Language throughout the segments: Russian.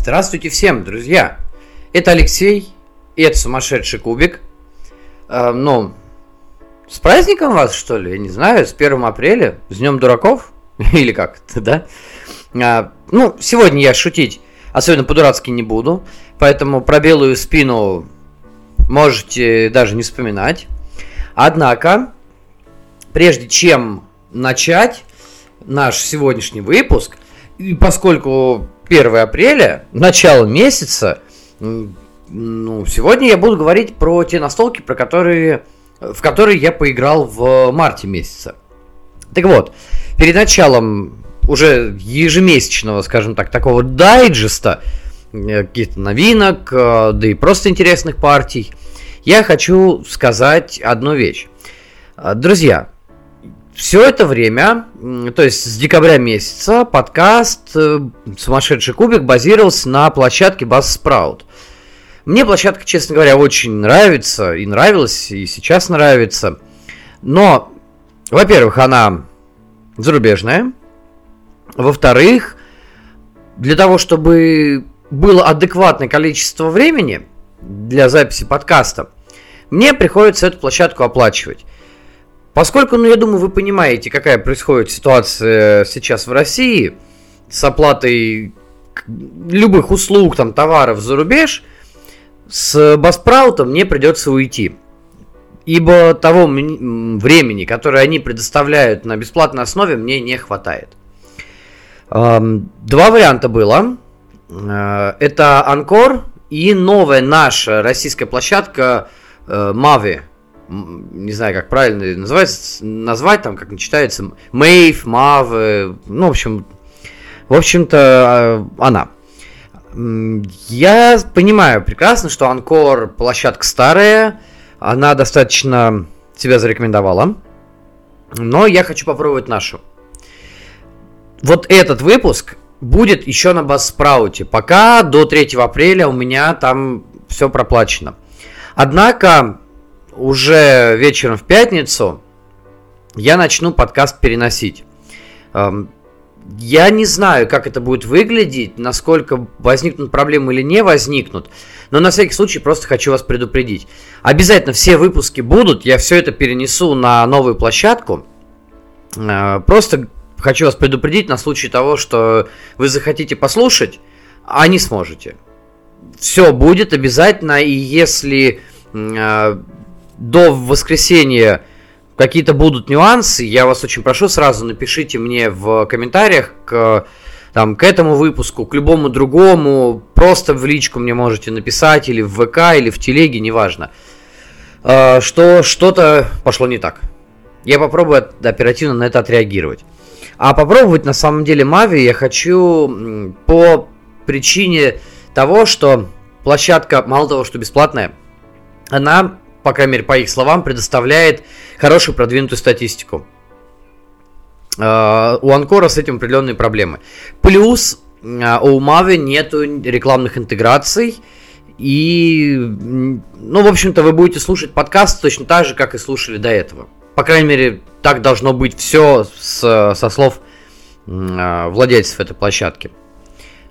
Здравствуйте всем, друзья! Это Алексей, и это сумасшедший кубик. Э, ну, с праздником вас, что ли? Я не знаю, с 1 апреля, с Днем Дураков? Или как да? А, ну, сегодня я шутить особенно по-дурацки не буду, поэтому про белую спину можете даже не вспоминать. Однако, прежде чем начать наш сегодняшний выпуск, и поскольку 1 апреля, начало месяца, ну, сегодня я буду говорить про те настолки, про которые, в которые я поиграл в марте месяце. Так вот, перед началом уже ежемесячного, скажем так, такого дайджеста, э, каких-то новинок, э, да и просто интересных партий, я хочу сказать одну вещь. Э, друзья, все это время, то есть с декабря месяца, подкаст «Сумасшедший кубик» базировался на площадке Buzzsprout. Мне площадка, честно говоря, очень нравится, и нравилась, и сейчас нравится. Но, во-первых, она зарубежная. Во-вторых, для того, чтобы было адекватное количество времени для записи подкаста, мне приходится эту площадку оплачивать. Поскольку, ну, я думаю, вы понимаете, какая происходит ситуация сейчас в России с оплатой любых услуг, там, товаров за рубеж, с Баспраутом мне придется уйти. Ибо того времени, которое они предоставляют на бесплатной основе, мне не хватает. Два варианта было. Э, это Анкор и новая наша российская площадка Мави не знаю, как правильно называется, назвать там, как читается, Мэйв, Мав, ну, в общем, в общем-то, э, она. Я понимаю прекрасно, что Анкор площадка старая, она достаточно себя зарекомендовала, но я хочу попробовать нашу. Вот этот выпуск будет еще на Басспрауте. Пока до 3 апреля у меня там все проплачено. Однако уже вечером в пятницу я начну подкаст переносить. Эм, я не знаю, как это будет выглядеть, насколько возникнут проблемы или не возникнут, но на всякий случай просто хочу вас предупредить. Обязательно все выпуски будут, я все это перенесу на новую площадку. Э, просто хочу вас предупредить на случай того, что вы захотите послушать, а не сможете. Все будет обязательно, и если э, до воскресенья какие-то будут нюансы, я вас очень прошу, сразу напишите мне в комментариях к, там, к этому выпуску, к любому другому, просто в личку мне можете написать, или в ВК, или в телеге, неважно, э, что что-то пошло не так. Я попробую оперативно на это отреагировать. А попробовать на самом деле Мави я хочу по причине того, что площадка, мало того, что бесплатная, она по крайней мере, по их словам, предоставляет хорошую продвинутую статистику. Uh, у Анкора с этим определенные проблемы. Плюс uh, у Мави нету рекламных интеграций. И, ну, в общем-то, вы будете слушать подкаст точно так же, как и слушали до этого. По крайней мере, так должно быть все с, со слов uh, владельцев этой площадки.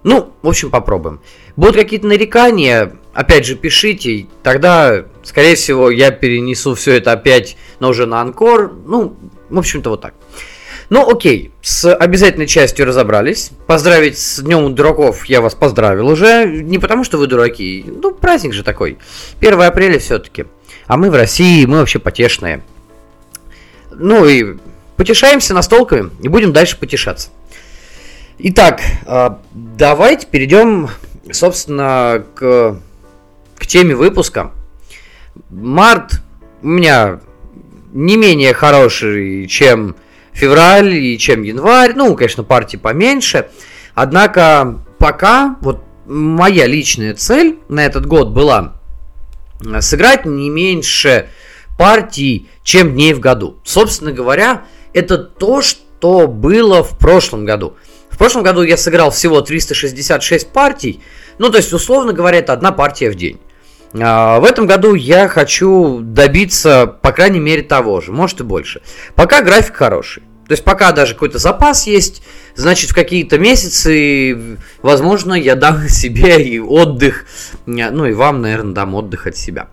Ну, в общем, попробуем. Будут какие-то нарекания, опять же, пишите, тогда, скорее всего, я перенесу все это опять, но уже на Анкор. Ну, в общем-то, вот так. Ну, окей, с обязательной частью разобрались. Поздравить с Днем Дураков я вас поздравил уже. Не потому, что вы дураки. Ну, праздник же такой. 1 апреля все-таки. А мы в России, мы вообще потешные. Ну и потешаемся настолками и будем дальше потешаться. Итак, а, давайте перейдем, собственно, к, к теме выпуска. Март у меня не менее хороший, чем февраль и чем январь. Ну, конечно, партии поменьше. Однако пока вот моя личная цель на этот год была сыграть не меньше партий, чем дней в году. Собственно говоря, это то, что было в прошлом году. В прошлом году я сыграл всего 366 партий, ну то есть, условно говоря, это одна партия в день. А, в этом году я хочу добиться, по крайней мере, того же, может и больше. Пока график хороший. То есть пока даже какой-то запас есть, значит в какие-то месяцы, возможно, я дам себе и отдых, ну и вам, наверное, дам отдых от себя.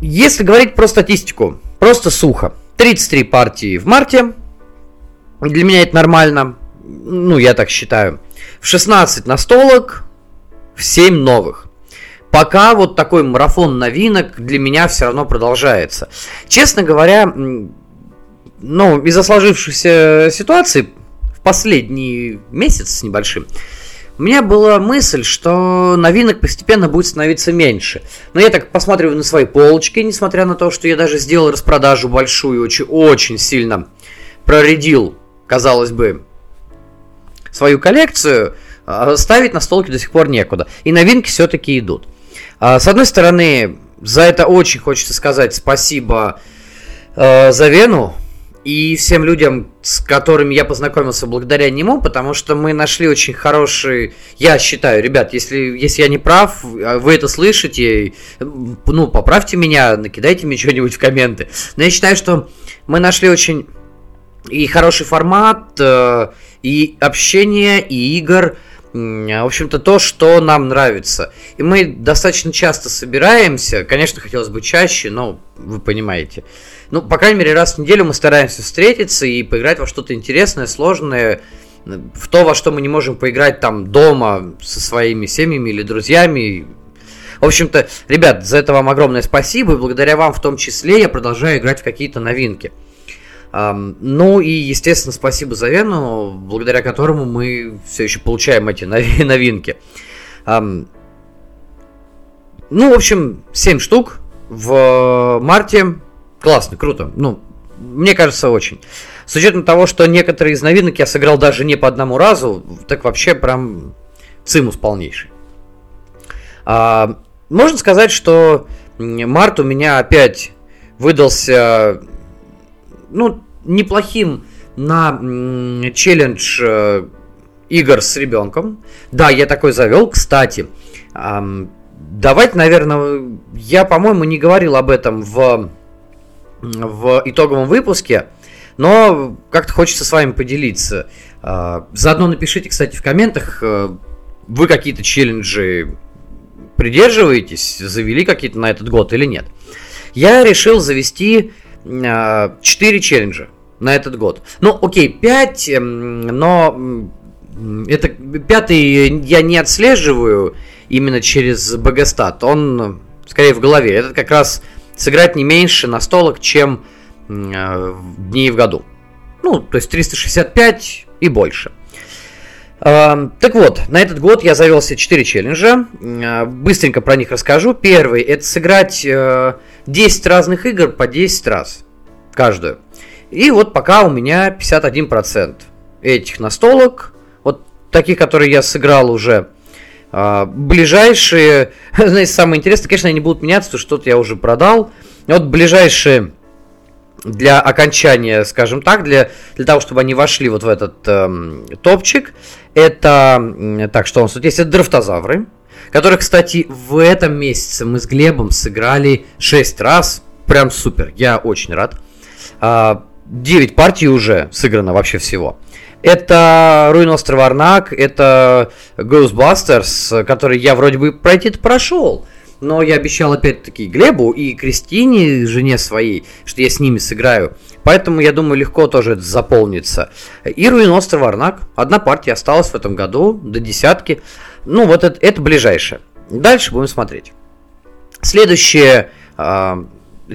Если говорить про статистику, просто сухо. 33 партии в марте. Для меня это нормально. Ну, я так считаю. В 16 настолок, в 7 новых. Пока вот такой марафон новинок для меня все равно продолжается. Честно говоря, ну, из-за сложившейся ситуации в последний месяц с небольшим, у меня была мысль, что новинок постепенно будет становиться меньше. Но я так посматриваю на свои полочки, несмотря на то, что я даже сделал распродажу большую, очень, очень сильно проредил, казалось бы, свою коллекцию, а ставить на столке до сих пор некуда. И новинки все-таки идут. А, с одной стороны, за это очень хочется сказать спасибо э, за Вену, и всем людям, с которыми я познакомился благодаря нему, потому что мы нашли очень хороший... Я считаю, ребят, если, если я не прав, а вы это слышите, ну, поправьте меня, накидайте мне что-нибудь в комменты. Но я считаю, что мы нашли очень и хороший формат, э, и общение, и игр, в общем-то, то, что нам нравится. И мы достаточно часто собираемся, конечно, хотелось бы чаще, но вы понимаете. Ну, по крайней мере, раз в неделю мы стараемся встретиться и поиграть во что-то интересное, сложное, в то, во что мы не можем поиграть там дома со своими семьями или друзьями. В общем-то, ребят, за это вам огромное спасибо, и благодаря вам в том числе я продолжаю играть в какие-то новинки. Ну и, естественно, спасибо за Вену, благодаря которому мы все еще получаем эти новинки. Ну, в общем, 7 штук в марте. Классно, круто. Ну, мне кажется, очень. С учетом того, что некоторые из новинок я сыграл даже не по одному разу, так вообще прям цимус полнейший. А, можно сказать, что март у меня опять выдался ну, неплохим на челлендж э, игр с ребенком. Да, я такой завел, кстати. Давайте, наверное, я, по-моему, не говорил об этом в, в итоговом выпуске, но как-то хочется с вами поделиться. А, заодно напишите, кстати, в комментах, э, вы какие-то челленджи придерживаетесь, завели какие-то на этот год или нет. Я решил завести 4 а, челленджа на этот год. Ну, окей, 5, эм, но это пятый я не отслеживаю именно через Богостат. Он скорее в голове. Этот как раз сыграть не меньше настолок, чем э, дней в году. Ну, то есть 365 и больше. Э, так вот, на этот год я завел себе 4 челленджа. Э, быстренько про них расскажу. Первый это сыграть э, 10 разных игр по 10 раз. Каждую. И вот пока у меня 51% этих настолок. Вот таких, которые я сыграл уже. А, ближайшие, знаете, самое интересное, конечно, они будут меняться, потому что что-то я уже продал. Вот ближайшие для окончания, скажем так, для, для того, чтобы они вошли вот в этот эм, топчик, это, так, что у нас тут есть, это драфтозавры, которых, кстати, в этом месяце мы с Глебом сыграли 6 раз, прям супер, я очень рад. А, 9 партий уже сыграно вообще всего. Это Руин Остров Арнак, это Ghostbusters, который я вроде бы пройти прошел. Но я обещал опять-таки Глебу и Кристине, жене своей, что я с ними сыграю. Поэтому, я думаю, легко тоже это заполнится. И Руин Остров Арнак. Одна партия осталась в этом году, до десятки. Ну, вот это, это ближайшее. Дальше будем смотреть. Следующее э,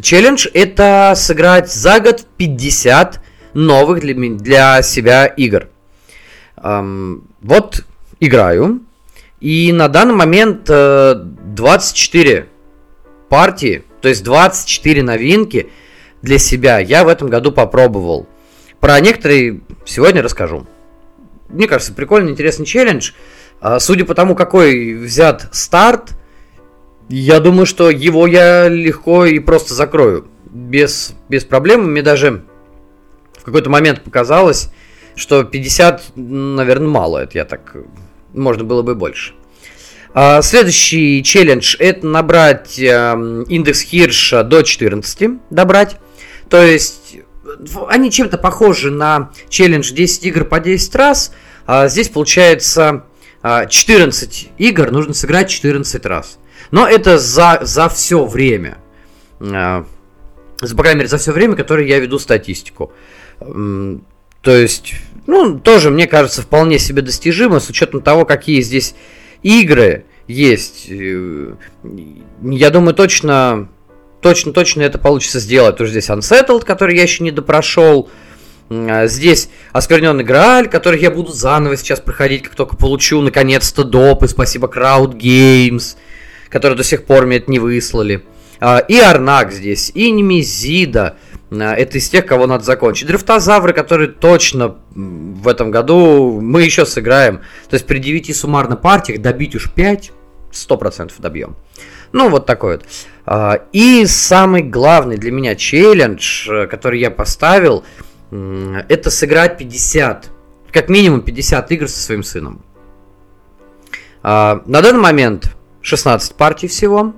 челлендж это сыграть за год 50 новых для, для себя игр. Эм, вот играю. И на данный момент э, 24 партии, то есть 24 новинки для себя я в этом году попробовал. Про некоторые сегодня расскажу. Мне кажется, прикольный, интересный челлендж. А, судя по тому, какой взят старт, я думаю, что его я легко и просто закрою. Без, без проблем. Мне даже в какой-то момент показалось, что 50, наверное, мало. Это я так... Можно было бы больше. А, следующий челлендж это набрать эм, индекс Хирша до 14. Добрать. То есть они чем-то похожи на челлендж 10 игр по 10 раз. А здесь получается 14 а, игр нужно сыграть 14 раз. Но это за, за все время. А, по крайней мере, за все время, которое я веду статистику. То есть, ну, тоже, мне кажется, вполне себе достижимо, с учетом того, какие здесь игры есть. Э, я думаю, точно, точно, точно это получится сделать. Тоже здесь Unsettled, который я еще не допрошел. А здесь оскверненный Грааль, который я буду заново сейчас проходить, как только получу наконец-то доп. И спасибо Crowd Games, которые до сих пор мне это не выслали. А, и Арнак здесь, и Немезида. А, это из тех, кого надо закончить. Дрифтозавры, которые точно в этом году мы еще сыграем. То есть при 9 суммарно партиях добить уж 5, 100% добьем. Ну, вот такой вот. И самый главный для меня челлендж, э, который я поставил – это сыграть 50, как минимум 50 игр со своим сыном. А, на данный момент 16 партий всего.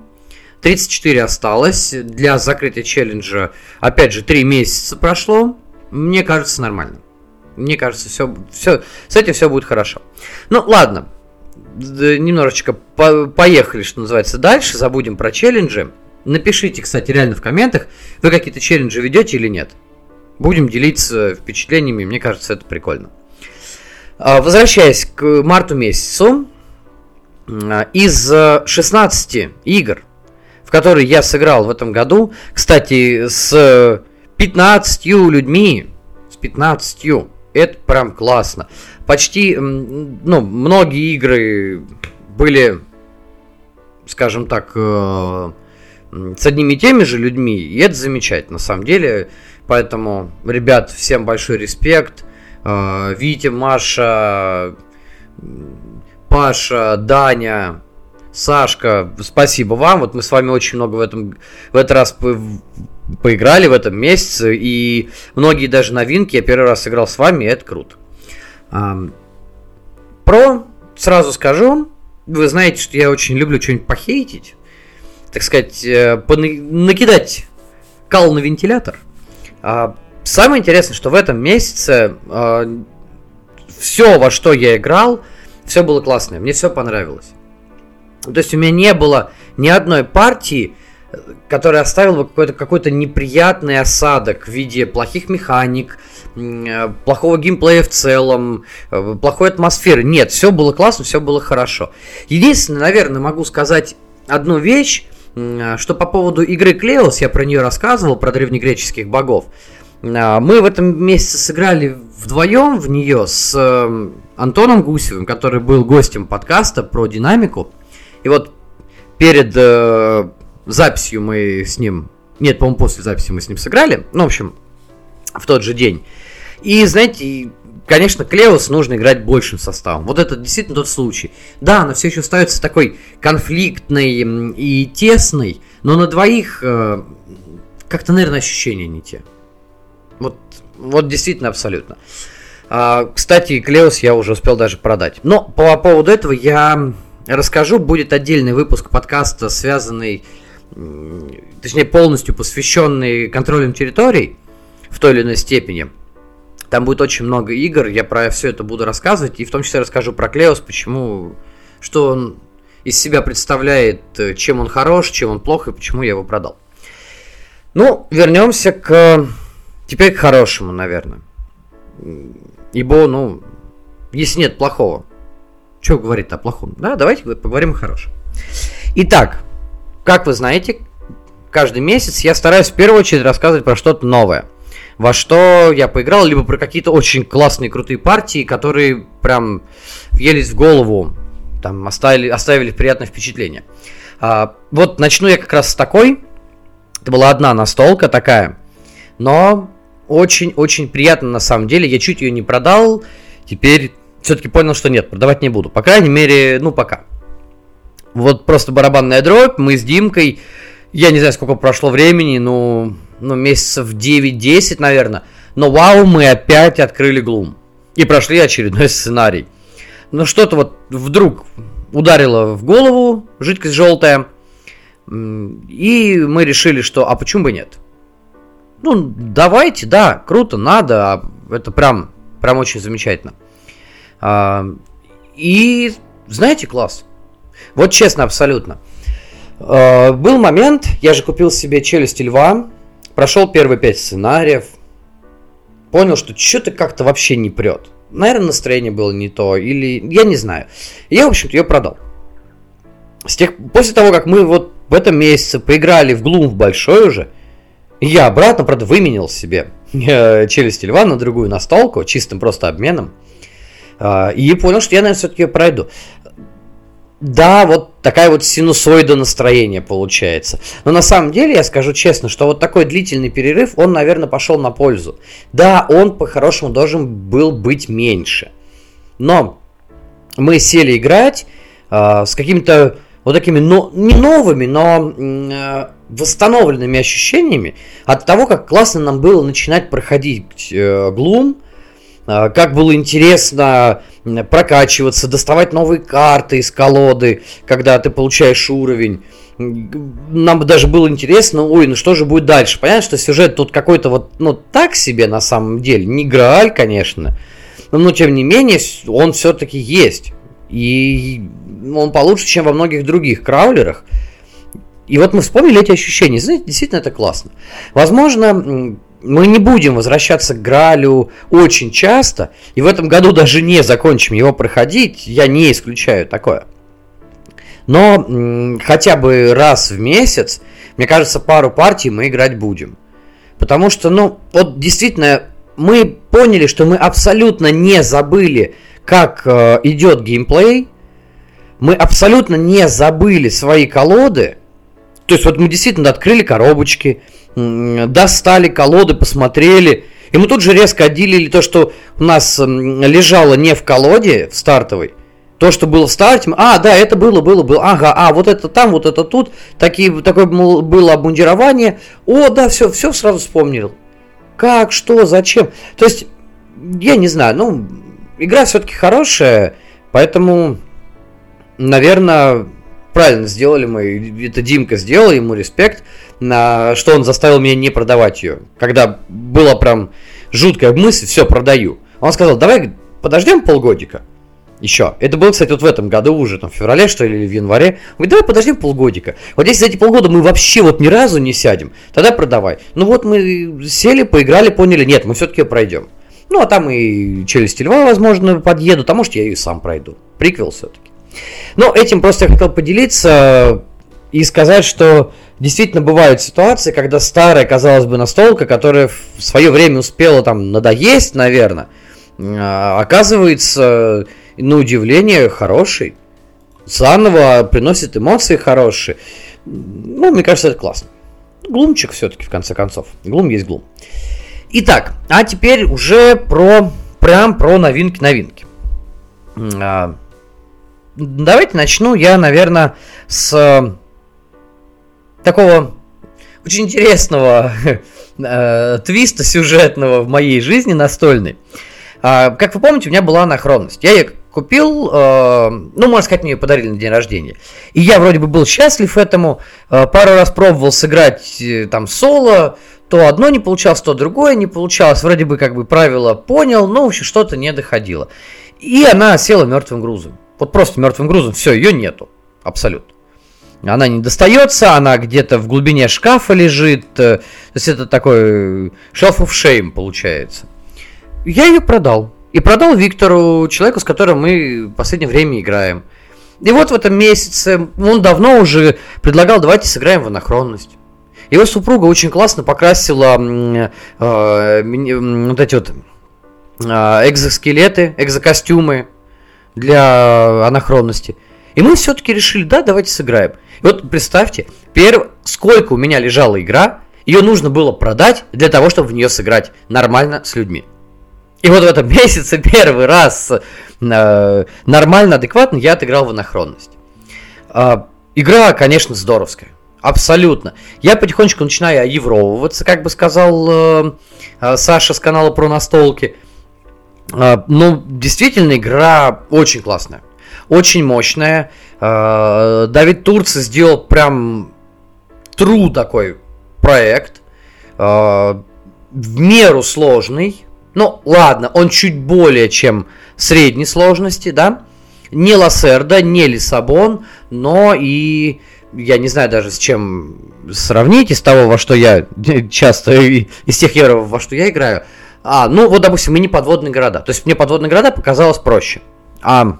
34 осталось. Для закрытия челленджа, опять же, 3 месяца прошло. Мне кажется, нормально. Мне кажется, все, все, с этим все будет хорошо. Ну, ладно. Немножечко по поехали, что называется, дальше. Забудем про челленджи. Напишите, кстати, реально в комментах, вы какие-то челленджи ведете или нет. Будем делиться впечатлениями, мне кажется, это прикольно. А, возвращаясь к марту месяцу, а, из 16 игр, в которые я сыграл в этом году, кстати, с 15 людьми, с 15, это прям классно. Почти, ну, многие игры были, скажем так, э, с одними и теми же людьми, и это замечательно. На самом деле, Поэтому, ребят, всем большой респект. А, Витя, Маша, Паша, Даня, Сашка, спасибо вам. Вот мы с вами очень много в этом в этот раз по поиграли в этом месяце, и многие даже новинки я первый раз сыграл с вами, и это круто. Про, сразу скажу, вы знаете, что я очень люблю что-нибудь похейтить, так сказать, э, накидать кал на вентилятор – а, самое интересное, что в этом месяце а, все, во что я играл, все было классное. Мне все понравилось. То есть у меня не было ни одной партии, которая оставила бы какой-то какой неприятный осадок в виде плохих механик, плохого геймплея в целом, э, плохой атмосферы. Нет, все было классно, все было хорошо. Единственное, наверное, могу сказать одну вещь, а, что по поводу игры Клеос, я про нее рассказывал, про древнегреческих богов. А, мы в этом месяце сыграли вдвоем в нее с эм, Антоном Гусевым, который был гостем подкаста про динамику. И вот перед э, записью мы с ним... Нет, по-моему, после записи мы с ним сыграли. Ну, в общем, в тот же день. И, знаете, Конечно, Клеус нужно играть большим составом. Вот это действительно тот случай. Да, она все еще остается такой конфликтной и тесной, но на двоих э, как-то, наверное, ощущения не те. Вот, вот действительно абсолютно. А, кстати, Клеус я уже успел даже продать. Но по поводу этого я расскажу. Будет отдельный выпуск подкаста, связанный, точнее, полностью посвященный контролем территорий в той или иной степени. Там будет очень много игр, я про все это буду рассказывать, и в том числе расскажу про Клеос, почему, что он из себя представляет, э, чем он хорош, чем он плох и почему я его продал. Ну, вернемся к... Теперь к хорошему, наверное. Ибо, ну, если нет плохого, что говорит о плохом? Да, давайте поговорим о хорошем. Итак, как вы знаете, каждый месяц я стараюсь в первую очередь рассказывать про что-то новое – во что я поиграл, либо про какие-то очень классные, крутые партии, которые прям въелись в голову, там оставили, оставили приятное впечатление. А, вот начну я как раз с такой. Это была одна настолка такая, но очень-очень приятно на самом деле. Я чуть ее не продал, теперь все-таки понял, что нет, продавать не буду. По крайней мере, ну пока. Вот просто барабанная дробь, мы с Димкой, я не знаю, сколько прошло времени, но ну, месяцев 9-10, наверное. Но вау, мы опять открыли Глум. И прошли очередной сценарий. Но что-то вот вдруг ударило в голову, жидкость желтая. И мы решили, что а почему бы нет? ну, давайте, да, круто, надо, а это прям, прям очень замечательно. А, и, знаете, класс. Вот честно, абсолютно. А, был момент, я же купил себе «Челюсти льва», прошел первые пять сценариев, понял, что что-то как-то вообще не прет. Наверное, настроение было не то, или я не знаю. Я, в общем-то, ее продал. С тех, после того, как мы вот в этом месяце поиграли в Gloom в большой уже, я обратно, правда, выменил себе э, челюсти льва на другую настолку, чистым просто обменом. Э, и понял, что я, наверное, все-таки пройду. Да, вот такая вот синусоида настроения получается. Но на самом деле, я скажу честно, что вот такой длительный перерыв, он, наверное, пошел на пользу. Да, он по-хорошему должен был быть меньше. Но мы сели играть э, с какими-то вот такими, но, не новыми, но э, восстановленными ощущениями от того, как классно нам было начинать проходить э, Gloom, как было интересно прокачиваться, доставать новые карты из колоды, когда ты получаешь уровень. Нам даже было интересно, ой, ну что же будет дальше? Понятно, что сюжет тут какой-то вот, ну, так себе на самом деле, не Грааль, конечно, но, но тем не менее он все-таки есть. И он получше, чем во многих других краулерах. И вот мы вспомнили эти ощущения. Знаете, действительно это классно. Возможно, мы не будем возвращаться к Гралю очень часто, и в этом году даже не закончим его проходить, я не исключаю такое. Но хотя бы раз в месяц, мне кажется, пару партий мы играть будем. Потому что, ну, вот действительно, мы поняли, что мы абсолютно не забыли, как э, идет геймплей, мы абсолютно не забыли свои колоды. То есть вот мы действительно открыли коробочки, достали колоды, посмотрели. И мы тут же резко отделили то, что у нас лежало не в колоде, в стартовой, то, что было в старте, а, да, это было, было, было, ага, а, вот это там, вот это тут, такие, такое было обмундирование, о, да, все, все сразу вспомнил. Как, что, зачем? То есть, я не знаю, ну, игра все-таки хорошая, поэтому наверное, правильно сделали мы. Это Димка сделал, ему респект, на что он заставил меня не продавать ее. Когда была прям жуткая мысль, все, продаю. Он сказал, давай подождем полгодика. Еще. Это было, кстати, вот в этом году уже, там, в феврале, что ли, или в январе. Он говорит, давай подождем полгодика. Вот если за эти полгода мы вообще вот ни разу не сядем, тогда продавай. Ну вот мы сели, поиграли, поняли, нет, мы все-таки пройдем. Ну, а там и челюсти льва, возможно, подъедут, а может, я и сам пройду. Приквел все-таки. Но этим просто я хотел поделиться и сказать, что действительно бывают ситуации, когда старая, казалось бы, настолка, которая в свое время успела там надоесть, наверное, а, оказывается, на удивление, хороший. Заново приносит эмоции хорошие. Ну, мне кажется, это классно. Глумчик все-таки, в конце концов. Глум есть глум. Итак, а теперь уже про, прям про новинки-новинки. А, давайте начну я, наверное, с э, такого очень интересного э, твиста сюжетного в моей жизни настольной. Э, как вы помните, у меня была анахронность. Я ее купил, э, ну, можно сказать, мне ее подарили на день рождения. И я вроде бы был счастлив этому. Пару раз пробовал сыграть там соло, то одно не получалось, то другое не получалось. Вроде бы как бы правила понял, но в общем что-то не доходило. И она села мертвым грузом. Вот просто мертвым грузом, все, ее нету. Абсолютно. Она не достается, она где-то в глубине шкафа лежит. Э, то есть это такой shelf of shame получается. Я ее продал. И продал Виктору, человеку, с которым мы в последнее время играем. И вот в этом месяце он давно уже предлагал, давайте сыграем в анахронность. Его супруга очень классно покрасила э, э, вот эти вот э, экзоскелеты, экзокостюмы для анахронности. И мы все-таки решили, да, давайте сыграем. И вот представьте, перв... сколько у меня лежала игра, ее нужно было продать для того, чтобы в нее сыграть нормально с людьми. И вот в этом месяце первый раз э, нормально, адекватно я отыграл в анахронность. Э, игра, конечно, здоровская. Абсолютно. Я потихонечку начинаю евровываться, как бы сказал э, э, Саша с канала про настолки. Ну, действительно, игра очень классная. Очень мощная. А, Давид Турци сделал прям true такой проект. в меру сложный. Ну, ладно, он чуть более чем средней сложности, да. Не Лассерда, не Лиссабон, но и я не знаю даже с чем сравнить из того, во что я часто, из тех евро, во что я играю. А, ну вот, допустим, мы не подводные города. То есть мне подводные города показалось проще. А,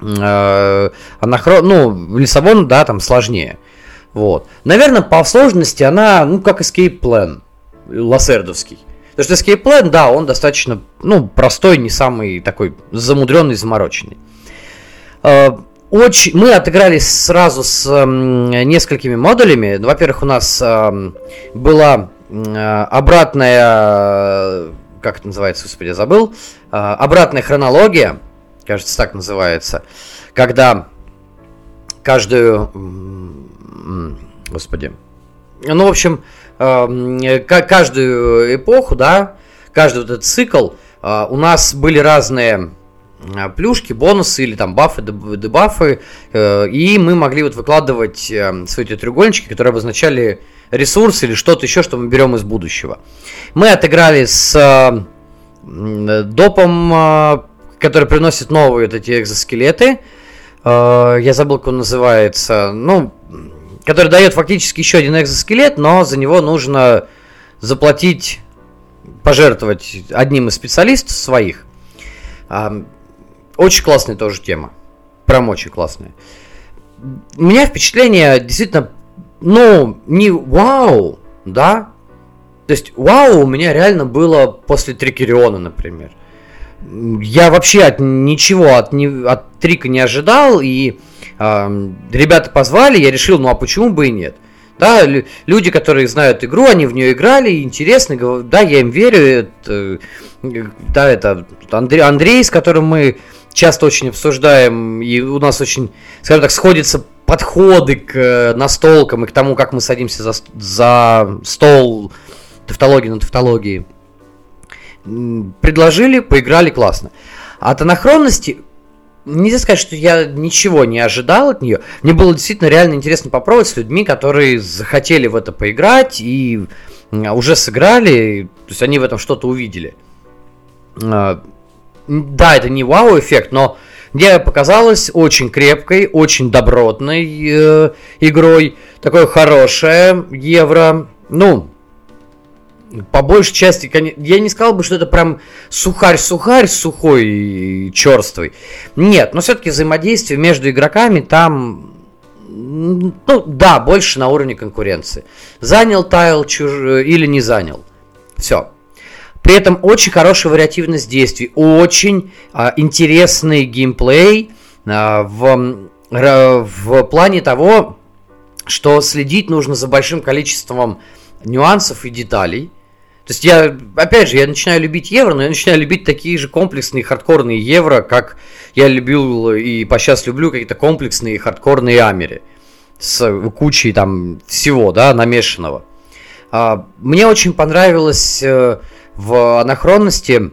э, анахрон, ну, Лиссабон, да, там сложнее. Вот. Наверное, по сложности она, ну, как Escape Plan, лассердовский. Потому что Escape Plan, да, он достаточно, ну, простой, не самый такой замудренный, замороченный. Э, очень, мы отыграли сразу с несколькими модулями. Во-первых, у нас была э, обратная, как это называется, господи, забыл, э, обратная хронология, кажется, так называется, когда каждую, господи, ну, в общем, э, каждую эпоху, да, каждый вот этот цикл, э, у нас были разные плюшки, бонусы или там бафы, дебафы, э, и мы могли вот выкладывать э, свои треугольнички, которые обозначали ресурсы или что-то еще, что мы берем из будущего. Мы отыграли с допом, который приносит новые вот эти экзоскелеты. Я забыл, как он называется. Ну, который дает фактически еще один экзоскелет, но за него нужно заплатить, пожертвовать одним из специалистов своих. Очень классная тоже тема. Прям очень классная. У меня впечатление действительно, ну, не вау, да? То есть вау у меня реально было после Трикериона, например. Я вообще от ничего, от, не, от Трика не ожидал, и э, ребята позвали, я решил, ну а почему бы и нет? Да, люди, которые знают игру, они в нее играли, интересно, да, я им верю. Это, да, это Андрей, Андрей, с которым мы часто очень обсуждаем, и у нас очень, скажем так, сходятся подходы к э, настолкам и к тому, как мы садимся за, за стол тавтологии на тавтологии. Предложили, поиграли классно. От анахронности нельзя сказать, что я ничего не ожидал от нее. Мне было действительно реально интересно попробовать с людьми, которые захотели в это поиграть и уже сыграли, то есть они в этом что-то увидели. Да, это не вау-эффект, но мне показалось очень крепкой, очень добротной э, игрой. Такое хорошее евро. Ну, по большей части, я не сказал бы, что это прям сухарь-сухарь, сухой и черствый. Нет, но все-таки взаимодействие между игроками там ну, да, больше на уровне конкуренции. Занял тайл чуж... или не занял. Все. При этом очень хорошая вариативность действий, очень а, интересный геймплей а, в, в плане того, что следить нужно за большим количеством нюансов и деталей. То есть я, опять же, я начинаю любить евро, но я начинаю любить такие же комплексные хардкорные евро, как я любил и по сейчас люблю какие-то комплексные хардкорные амери с кучей там всего, да, намешанного. А, мне очень понравилось э, в анахронности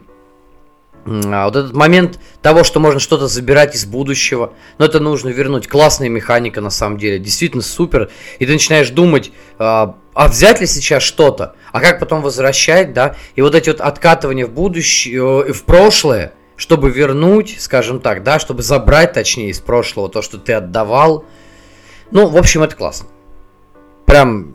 а, вот этот момент того, что можно что-то забирать из будущего, но это нужно вернуть. Классная механика на самом деле, действительно супер. И ты начинаешь думать, а, а взять ли сейчас что-то, а как потом возвращать, да? И вот эти вот откатывания в будущее, э, в прошлое, чтобы вернуть, скажем так, да, чтобы забрать, точнее, из прошлого то, что ты отдавал. Ну, в общем, это классно. Прям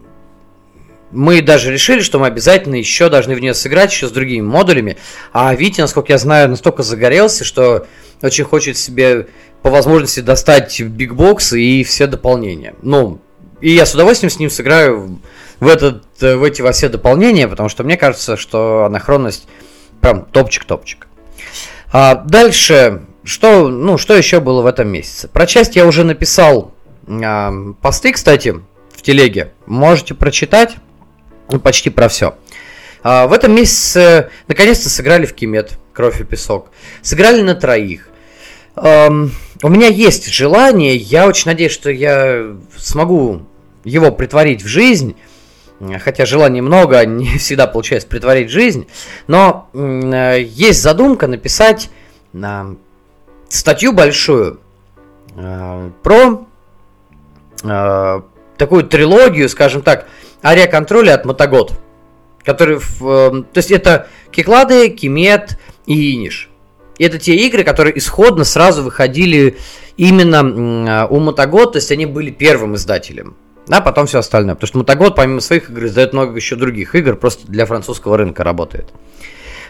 мы даже решили, что мы обязательно еще должны в нее сыграть еще с другими модулями. А Витя, насколько я знаю, настолько загорелся, что очень хочет себе по возможности достать бигбокс и все дополнения. Ну, и я с удовольствием с ним сыграю в, этот, в эти во все дополнения, потому что мне кажется, что анахронность прям топчик-топчик. А дальше, что, ну, что еще было в этом месяце? Про часть я уже написал а, посты, кстати, в телеге. Можете прочитать ну, почти про все. А, в этом месяце наконец-то сыграли в Кимет, Кровь и песок. Сыграли на троих. У меня есть желание, я очень надеюсь, что я смогу его притворить в жизнь. Хотя желаний много, не всегда получается притворить жизнь. Но э, есть задумка написать э, статью большую э, про э, такую трилогию, скажем так, Ария контроля от Мотогод. которые... В, э, то есть это Кеклады, Кимет и Иниш. И это те игры, которые исходно сразу выходили именно у Мотогод, то есть они были первым издателем. Да, потом все остальное. Потому что Мотогод, помимо своих игр, издает много еще других игр, просто для французского рынка работает.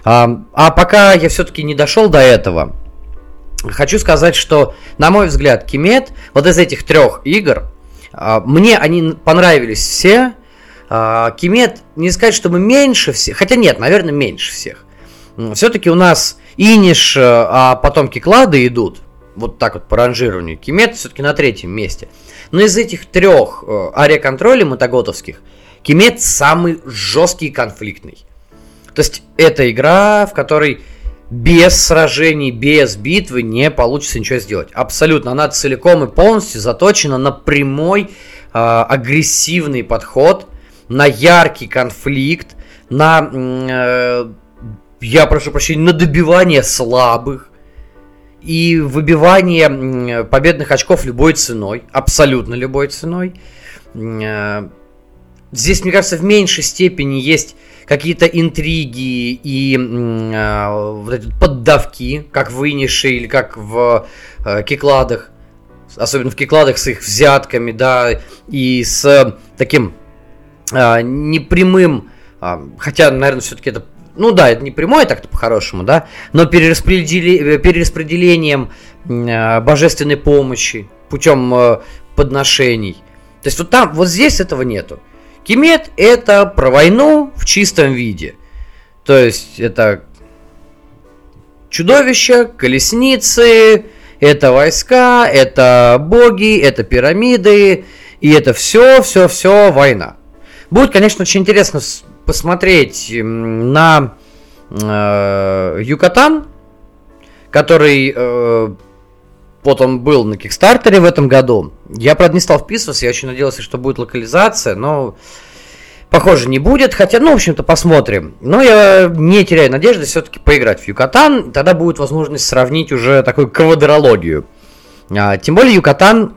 А, а пока я все-таки не дошел до этого, хочу сказать, что, на мой взгляд, Кимет, вот из этих трех игр, а, мне они понравились все. А, Кимет, не сказать, чтобы меньше всех, хотя нет, наверное, меньше всех. Все-таки у нас Иниш, э, а потом Киклады идут, вот так вот по ранжированию. Кимет все-таки на третьем месте. Но из этих трех э, ариаконтролей мотоготовских, Кимет самый жесткий и конфликтный. То есть это игра, в которой без сражений, без битвы не получится ничего сделать. Абсолютно. Она целиком и полностью заточена на прямой э, агрессивный подход, на яркий конфликт, на, э, я прошу прощения, на добивание слабых и выбивание победных очков любой ценой, абсолютно любой ценой. Э, здесь, мне кажется, в меньшей степени есть какие-то интриги и э, вот эти поддавки, как в Инише или как в э, Кикладах, особенно в Кикладах с их взятками, да, и с таким э, непрямым, э, хотя, наверное, все-таки это ну да, это не прямое так-то по-хорошему, да, но перераспредели... перераспределением э, божественной помощи путем э, подношений. То есть вот там, вот здесь этого нету. Кимет это про войну в чистом виде. То есть это чудовища, колесницы, это войска, это боги, это пирамиды, и это все, все, все война. Будет, конечно, очень интересно посмотреть на э, Юкатан, который э, вот он был на Кикстартере в этом году. Я, правда, не стал вписываться, я очень надеялся, что будет локализация, но похоже не будет. Хотя, ну, в общем-то, посмотрим. Но я не теряю надежды все-таки поиграть в Юкатан. Тогда будет возможность сравнить уже такую квадрологию. А, тем более Юкатан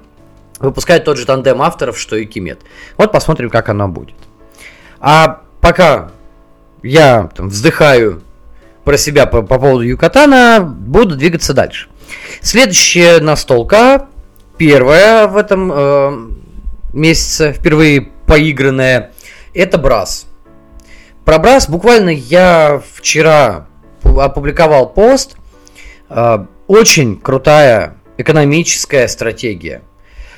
выпускает тот же тандем авторов, что и Кимет. Вот посмотрим, как оно будет. А пока я там, вздыхаю про себя по, по поводу Юкатана, буду двигаться дальше. Следующая настолка, первая в этом э, месяце, впервые поигранная, это Брас. Про Брас буквально я вчера опубликовал пост. Э, очень крутая экономическая стратегия.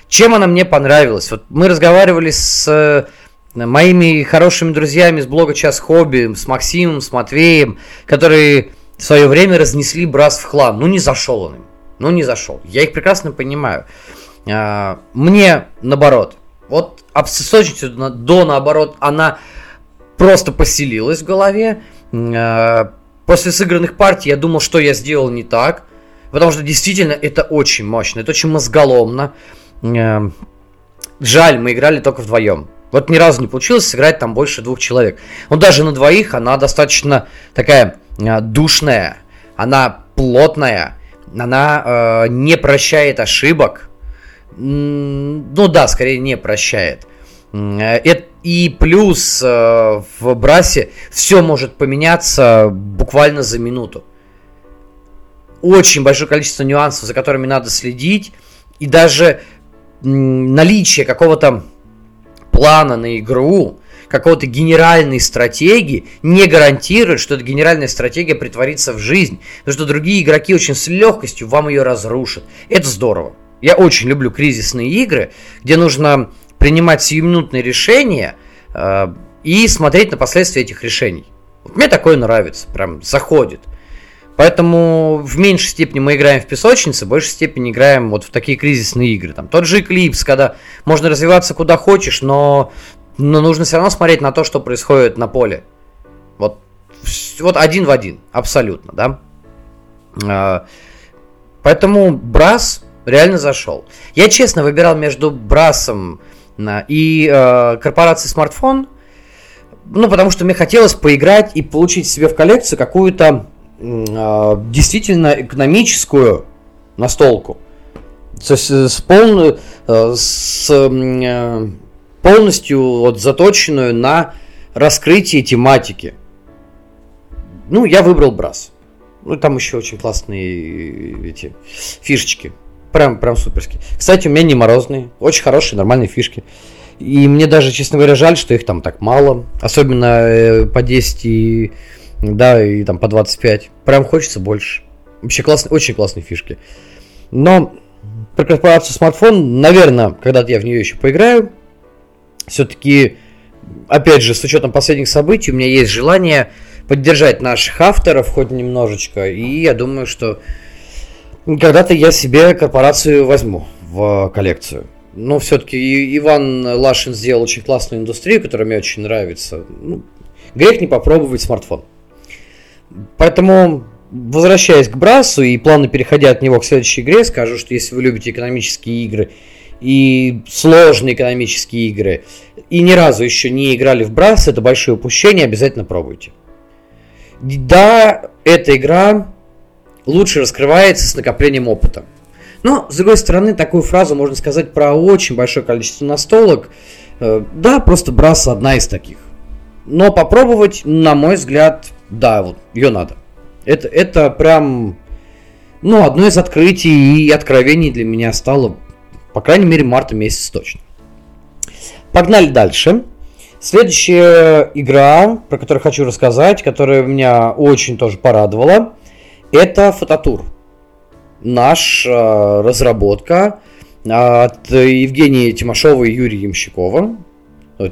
Чем она мне понравилась? Вот мы разговаривали с моими хорошими друзьями с блога «Час хобби», с Максимом, с Матвеем, которые в свое время разнесли Брас в хлам. Ну, не зашел он им. Ну, не зашел. Я их прекрасно понимаю. А, мне, наоборот, вот обсесочностью до, наоборот, она просто поселилась в голове. А, после сыгранных партий я думал, что я сделал не так. Потому что действительно это очень мощно, это очень мозголомно. А, жаль, мы играли только вдвоем. Вот ни разу не получилось сыграть там больше двух человек. Но даже на двоих она достаточно такая Э, душная, она плотная, она э, не прощает ошибок. Ну да, скорее не прощает. Э, и плюс э, в Брасе все может поменяться буквально за минуту. Очень большое количество нюансов, за которыми надо следить. И даже наличие какого-то плана на игру, какого-то генеральной стратегии не гарантирует, что эта генеральная стратегия притворится в жизнь. Потому что другие игроки очень с легкостью вам ее разрушат. Это здорово. Я очень люблю кризисные игры, где нужно принимать сиюминутные решения э, и смотреть на последствия этих решений. Вот мне такое нравится, прям заходит. Поэтому в меньшей степени мы играем в песочницы, в большей степени играем вот в такие кризисные игры. Там тот же Eclipse, когда можно развиваться куда хочешь, но но нужно все равно смотреть на то, что происходит на поле. Вот, вот один в один, абсолютно, да. А, поэтому Брас реально зашел. Я честно выбирал между Брасом и э, корпорацией смартфон, ну, потому что мне хотелось поиграть и получить себе в коллекцию какую-то действительно экономическую настолку. С, с, полную, э, с э, полностью вот заточенную на раскрытии тематики. Ну, я выбрал Брас. Ну, там еще очень классные эти фишечки. Прям, прям суперские. Кстати, у меня не морозные. Очень хорошие, нормальные фишки. И мне даже, честно говоря, жаль, что их там так мало. Особенно э, по 10 и, да, и там по 25. Прям хочется больше. Вообще классные, очень классные фишки. Но про корпорацию смартфон, наверное, когда-то я в нее еще поиграю. Все-таки, опять же, с учетом последних событий, у меня есть желание поддержать наших авторов хоть немножечко. И я думаю, что когда-то я себе корпорацию возьму в коллекцию. Но все-таки Иван Лашин сделал очень классную индустрию, которая мне очень нравится. Ну, грех не попробовать смартфон. Поэтому, возвращаясь к Брасу и плавно переходя от него к следующей игре, скажу, что если вы любите экономические игры и сложные экономические игры, и ни разу еще не играли в Брас, это большое упущение, обязательно пробуйте. Да, эта игра лучше раскрывается с накоплением опыта. Но, с другой стороны, такую фразу можно сказать про очень большое количество настолок. Э, да, просто Брас одна из таких. Но попробовать, на мой взгляд, да, вот ее надо. Это, это прям, ну, одно из открытий и откровений для меня стало, по крайней мере, марта месяц точно. Погнали дальше. Следующая игра, про которую хочу рассказать, которая меня очень тоже порадовала, это фототур. Наш э, разработка от Евгения Тимошова и Юрия Ямщикова.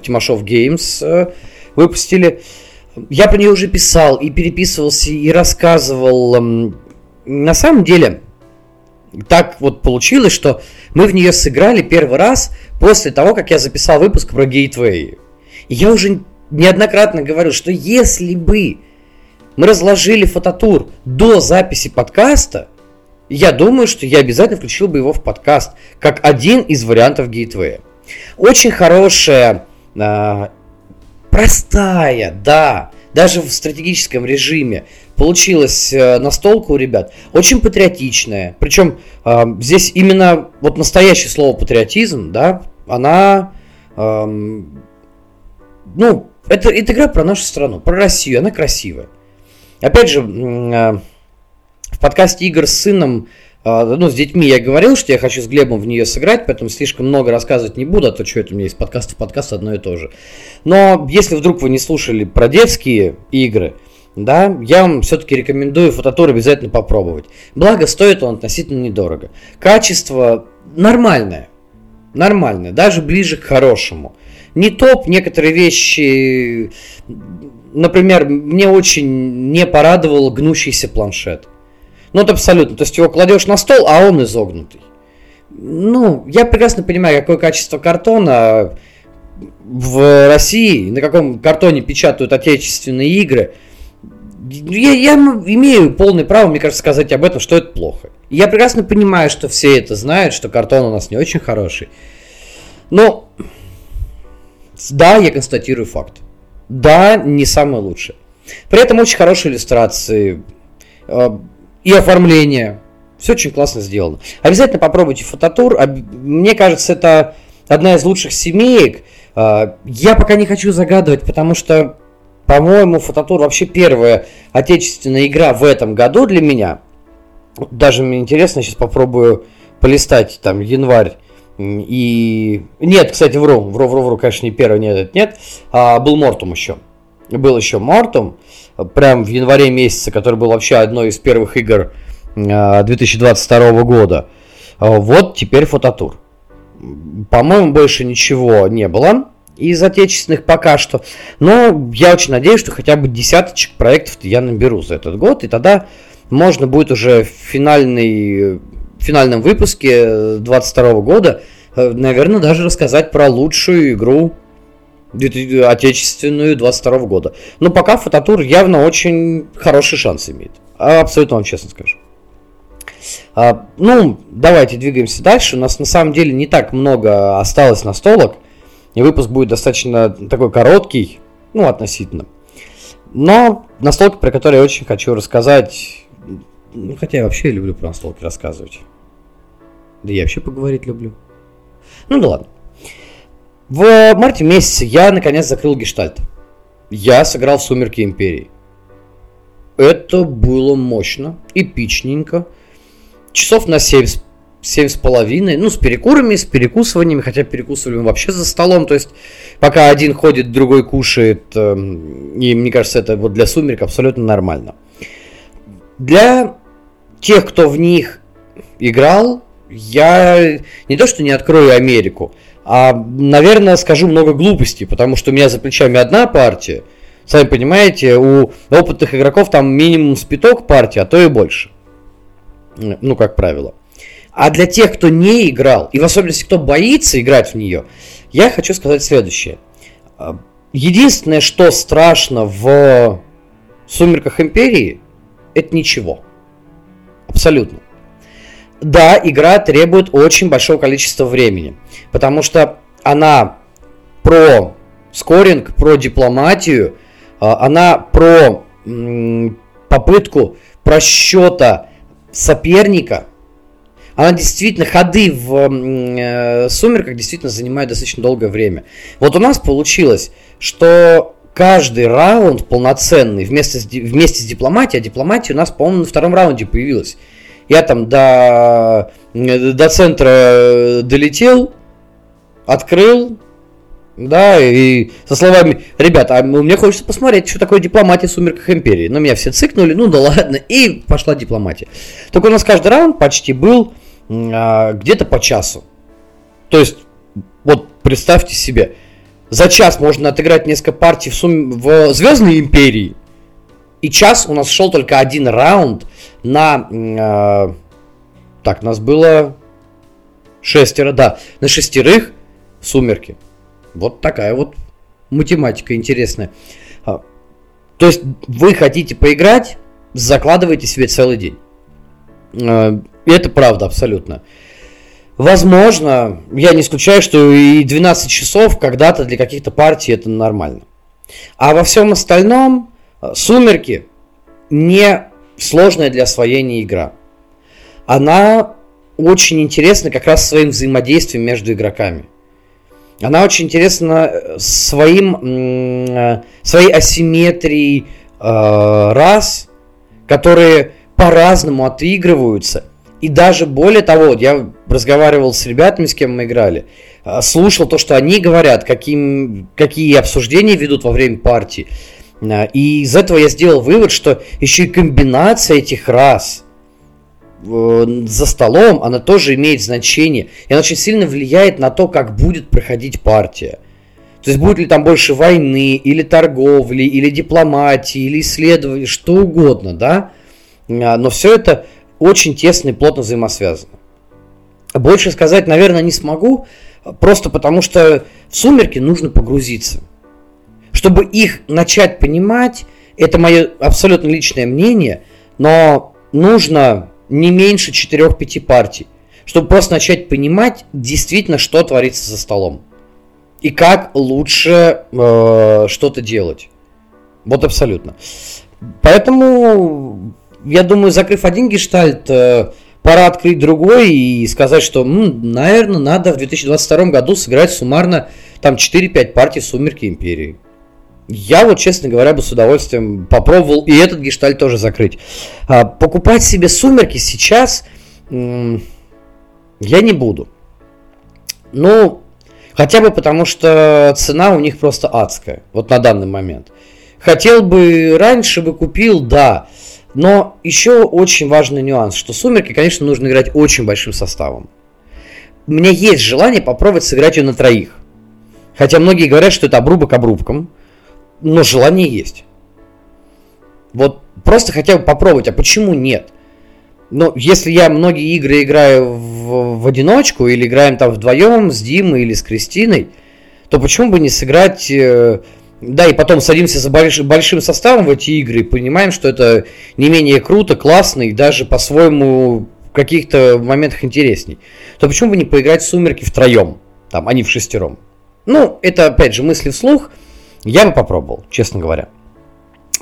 Тимошов Геймс э, выпустили. Я про нее уже писал и переписывался и рассказывал. На самом деле, так вот получилось, что мы в нее сыграли первый раз после того, как я записал выпуск про Gateway. И я уже неоднократно говорил, что если бы мы разложили фототур до записи подкаста, я думаю, что я обязательно включил бы его в подкаст, как один из вариантов гейтвея. Очень хорошая, э, простая, да, даже в стратегическом режиме получилась э, настолка у ребят. Очень патриотичная. Причем э, здесь именно вот настоящее слово патриотизм, да, она, э, ну, это, это игра про нашу страну, про Россию, она красивая. Опять же, э, в подкасте игр с сыном, ну, с детьми я говорил, что я хочу с Глебом в нее сыграть, поэтому слишком много рассказывать не буду, а то что это у меня из подкаста в подкаст одно и то же. Но если вдруг вы не слушали про детские игры, да, я вам все-таки рекомендую фототур обязательно попробовать. Благо, стоит он относительно недорого. Качество нормальное. Нормальное, даже ближе к хорошему. Не топ, некоторые вещи например, мне очень не порадовал гнущийся планшет. Ну, это абсолютно. То есть его кладешь на стол, а он изогнутый. Ну, я прекрасно понимаю, какое качество картона в России, на каком картоне печатают отечественные игры. Я, я имею полное право, мне кажется, сказать об этом, что это плохо. Я прекрасно понимаю, что все это знают, что картон у нас не очень хороший. Но, да, я констатирую факт да, не самое лучшее. При этом очень хорошие иллюстрации э, и оформление. Все очень классно сделано. Обязательно попробуйте фототур. Мне кажется, это одна из лучших семеек. Э, я пока не хочу загадывать, потому что, по-моему, фототур вообще первая отечественная игра в этом году для меня. Даже мне интересно, сейчас попробую полистать там январь и... Нет, кстати, вру, вру, вру, вру, конечно, не первый, нет, это нет. А, был Мортум еще. Был еще Мортум, прям в январе месяце, который был вообще одной из первых игр 2022 а, года. А, вот теперь фототур. По-моему, больше ничего не было из отечественных пока что. Но я очень надеюсь, что хотя бы десяточек проектов я наберу за этот год. И тогда можно будет уже финальный финальном выпуске 22 года, э, наверное, даже рассказать про лучшую игру отечественную 22 года. Но пока фототур явно очень хороший шанс имеет. Абсолютно вам честно скажу. А, ну, давайте двигаемся дальше. У нас на самом деле не так много осталось настолок. И выпуск будет достаточно такой короткий, ну, относительно. Но настолка, про которую я очень хочу рассказать, ну, хотя я вообще люблю про настолки рассказывать. Да я вообще поговорить люблю. Ну да ладно. В марте месяце я наконец закрыл гештальт. я сыграл в «Сумерки Империи». Это было мощно, эпичненько. Часов на 7 семь с половиной, ну, с перекурами, с перекусываниями, хотя перекусывали мы вообще за столом, то есть пока один ходит, другой кушает, э, и мне кажется, это вот для сумерек абсолютно нормально. Для тех, кто в них играл, я не то что не открою Америку, а, наверное, скажу много глупостей, потому что у меня за плечами одна партия, сами понимаете, у опытных игроков там минимум спиток партии, а то и больше. Ну, как правило. А для тех, кто не играл, и в особенности, кто боится играть в нее, я хочу сказать следующее. А, единственное, что страшно в «Сумерках Империи», это ничего. Абсолютно. Да, игра требует очень большого количества времени, потому что она про скоринг, про дипломатию, а, она про попытку просчета соперника – она действительно, ходы в э, сумерках действительно занимают достаточно долгое время. Вот у нас получилось, что каждый раунд полноценный вместе с, вместе с дипломатией, а дипломатия у нас, по-моему, на втором раунде появилась. Я там до, до центра долетел, открыл, да, и со словами, ребята, а мне хочется посмотреть, что такое дипломатия в сумерках империи. Но меня все цикнули, ну да ладно, и пошла дипломатия. Только у нас каждый раунд почти был а, где-то по часу. То есть, вот представьте себе, за час можно отыграть несколько партий в, сум... в Звездной Империи, и час у нас шел только один раунд на... Э, так, нас было шестеро, да, на шестерых сумерки. Вот такая вот математика интересная. А, то есть вы хотите поиграть, закладываете себе целый день. А, это правда абсолютно. Возможно, я не исключаю, что и 12 часов когда-то для каких-то партий это нормально. А во всем остальном «Сумерки» не сложная для освоения игра. Она очень интересна как раз своим взаимодействием между игроками. Она очень интересна э, своим, э, своей асимметрией рас, которые по-разному отыгрываются и даже более того, я разговаривал с ребятами, с кем мы играли, а, слушал то, что они говорят, каким, какие обсуждения ведут во время партии. А, и из этого я сделал вывод, что еще и комбинация этих рас э, за столом, она тоже имеет значение. И она очень сильно влияет на то, как будет проходить партия. То есть будет ли там больше войны, или торговли, или дипломатии, или исследований, что угодно, да? А, но все это очень тесно и плотно взаимосвязаны. Больше сказать, наверное, не смогу, просто потому что в сумерки нужно погрузиться. Чтобы их начать понимать, это мое абсолютно личное мнение, но нужно не меньше 4-5 партий, чтобы просто начать понимать действительно, что творится за столом. И как лучше э, что-то делать. Вот абсолютно. Поэтому я думаю, закрыв один гештальт, э, пора открыть другой и сказать, что, ну, наверное, надо в 2022 году сыграть суммарно там 4-5 партий «Сумерки Империи». Я вот, честно говоря, бы с удовольствием попробовал и этот гештальт тоже закрыть. А, покупать себе «Сумерки» сейчас я не буду. Ну, хотя бы потому, что цена у них просто адская, вот на данный момент. Хотел бы, раньше бы купил, да, но еще очень важный нюанс, что «Сумерки», конечно, нужно играть очень большим составом. У меня есть желание попробовать сыграть ее на троих. Хотя многие говорят, что это обрубок обрубком, но желание есть. Вот просто хотя бы попробовать, а почему нет? Но если я многие игры играю в, в одиночку или играем там вдвоем с Димой или с Кристиной, то почему бы не сыграть э, да, и потом садимся за больш, большим составом в эти игры и понимаем, что это не менее круто, классно и даже по-своему в каких-то моментах интересней. То почему бы не поиграть в сумерки втроем, там, а не в шестером? Ну, это опять же мысли вслух. Я бы попробовал, честно говоря.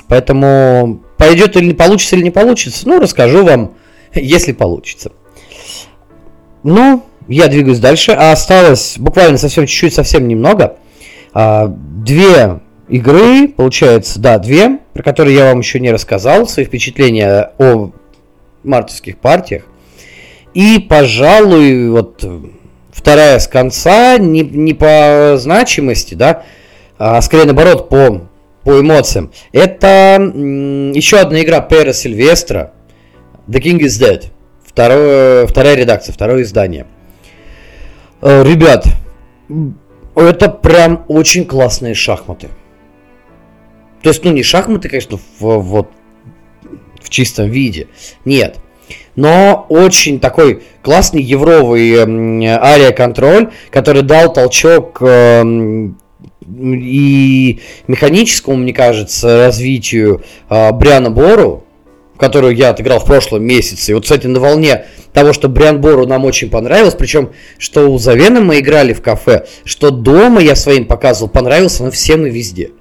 Поэтому пойдет или не получится, или не получится, ну, расскажу вам, если получится. Ну, я двигаюсь дальше, а осталось буквально совсем чуть-чуть, совсем немного. А, две игры, получается, да, две, про которые я вам еще не рассказал, свои впечатления о мартовских партиях. И, пожалуй, вот вторая с конца, не, не по значимости, да, а скорее наоборот, по, по эмоциям. Это еще одна игра Пера Сильвестра, The King is Dead. Второе, вторая редакция, второе издание. Э, ребят, это прям очень классные шахматы. То есть, ну, не шахматы, конечно, в, вот в чистом виде. Нет. Но очень такой классный евровый ария-контроль, который дал толчок э, и механическому, мне кажется, развитию э, Бриана Бору, которую я отыграл в прошлом месяце. И вот, кстати, на волне того, что Бриан Бору нам очень понравилось, причем, что у Завена мы играли в кафе, что дома я своим показывал, понравился она всем и везде.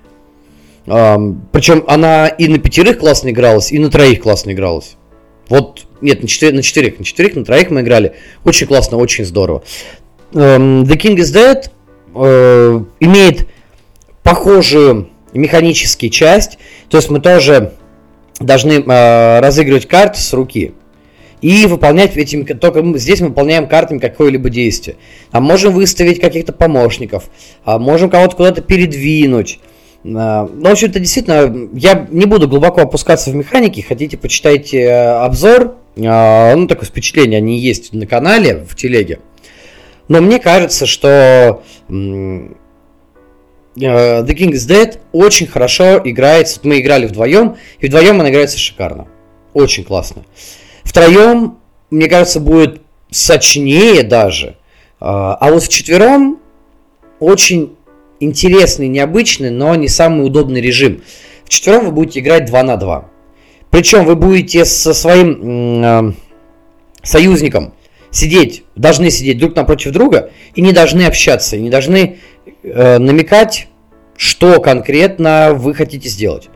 Причем она и на пятерых классно игралась, и на троих классно игралась. Вот, нет, на, четыре, на четырех, на четырех, на троих мы играли. Очень классно, очень здорово. The King is Dead э, имеет похожую механическую часть. То есть мы тоже должны э, разыгрывать карты с руки и выполнять этим, только здесь мы выполняем картами какое-либо действие. А можем выставить каких-то помощников, а можем кого-то куда-то передвинуть. Ну, в общем-то, действительно, я не буду глубоко опускаться в механики. Хотите, почитайте э, обзор. А, ну, такое впечатление, они есть на канале, в телеге. Но мне кажется, что э, The King is Dead очень хорошо играется. Мы играли вдвоем, и вдвоем она играется шикарно. Очень классно. Втроем, мне кажется, будет сочнее даже. А, а вот в четвером очень интересный, необычный, но не самый удобный режим. В четвером вы будете играть 2 на 2. Причем вы будете со своим э, союзником сидеть, должны сидеть друг напротив друга и не должны общаться, и не должны э, намекать, что конкретно вы хотите сделать.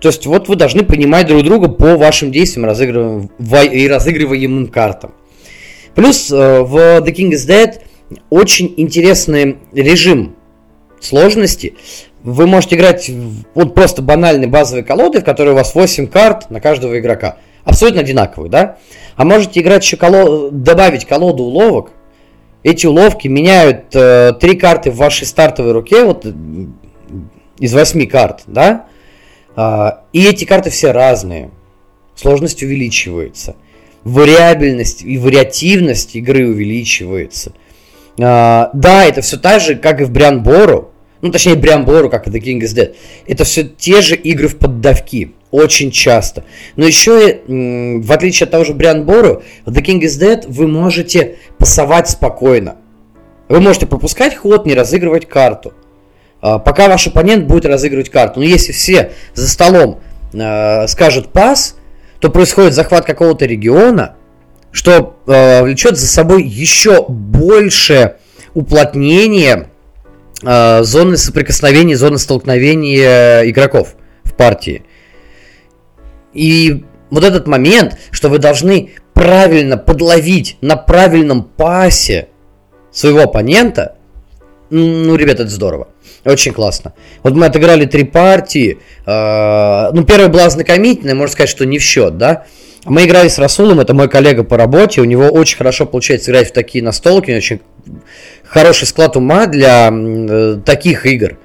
То есть вот вы должны понимать друг друга по вашим действиям разыгрываем, и разыгрываемым картам. Плюс э, в The King is Dead очень интересный режим сложности. Вы можете играть вот просто банальные базовые колоды, в которые у вас 8 карт на каждого игрока. Абсолютно одинаковые, да? А можете играть еще коло... добавить колоду уловок. Эти уловки меняют э, 3 карты в вашей стартовой руке, вот из 8 карт, да? А, и эти карты все разные. Сложность увеличивается. Вариабельность и вариативность игры увеличивается. А, да, это все так же, как и в Брян Бору. Ну, точнее, Брян Бору, как и The King is Dead. Это все те же игры в поддавки. Очень часто. Но еще, в отличие от того же Брян Бору, в The King is Dead вы можете пасовать спокойно. Вы можете пропускать ход, не разыгрывать карту. А, пока ваш оппонент будет разыгрывать карту. Но если все за столом э, скажут пас, то происходит захват какого-то региона, что э, влечет за собой еще больше уплотнение зоны соприкосновения, зоны столкновения игроков в партии. И вот этот момент, что вы должны правильно подловить на правильном пасе своего оппонента, ну, ребята, это здорово. Очень классно. Вот мы отыграли три партии. Э, ну, первая была знакомительная, можно сказать, что не в счет, да. Мы играли с Расулом, это мой коллега по работе, у него очень хорошо получается играть в такие настолки, очень хороший склад ума для э, таких игр.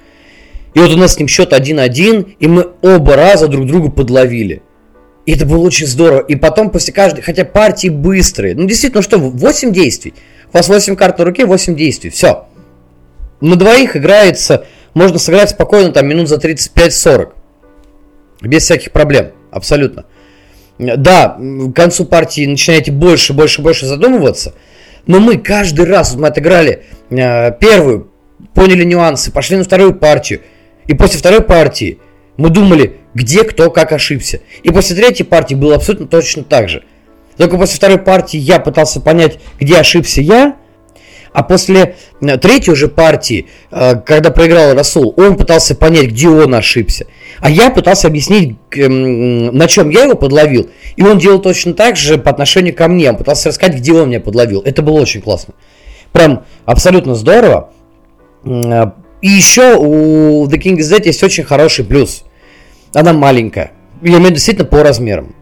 И вот у нас с ним счет 1-1, и мы оба раза друг друга подловили. И это было очень здорово. И потом после каждой, хотя партии быстрые, ну действительно, что, 8 действий. У вас 8 карт на руке, 8 действий, все. На двоих играется, можно сыграть спокойно там минут за 35-40. Без всяких проблем, абсолютно. Да, к концу партии начинаете больше, больше, больше задумываться, но мы каждый раз, мы отыграли э, первую, поняли нюансы, пошли на вторую партию, и после второй партии мы думали, где кто как ошибся. И после третьей партии было абсолютно точно так же. Только после второй партии я пытался понять, где ошибся я, а после э, третьей уже партии, э, когда проиграл Расул, он пытался понять, где он ошибся. А я пытался объяснить, эм, на чем я его подловил. И он делал точно так же по отношению ко мне. Он пытался рассказать, где он меня подловил. Это было очень классно. Прям абсолютно здорово. И еще у The King Dead есть очень хороший плюс. Она маленькая. Я имею в виду действительно по размерам.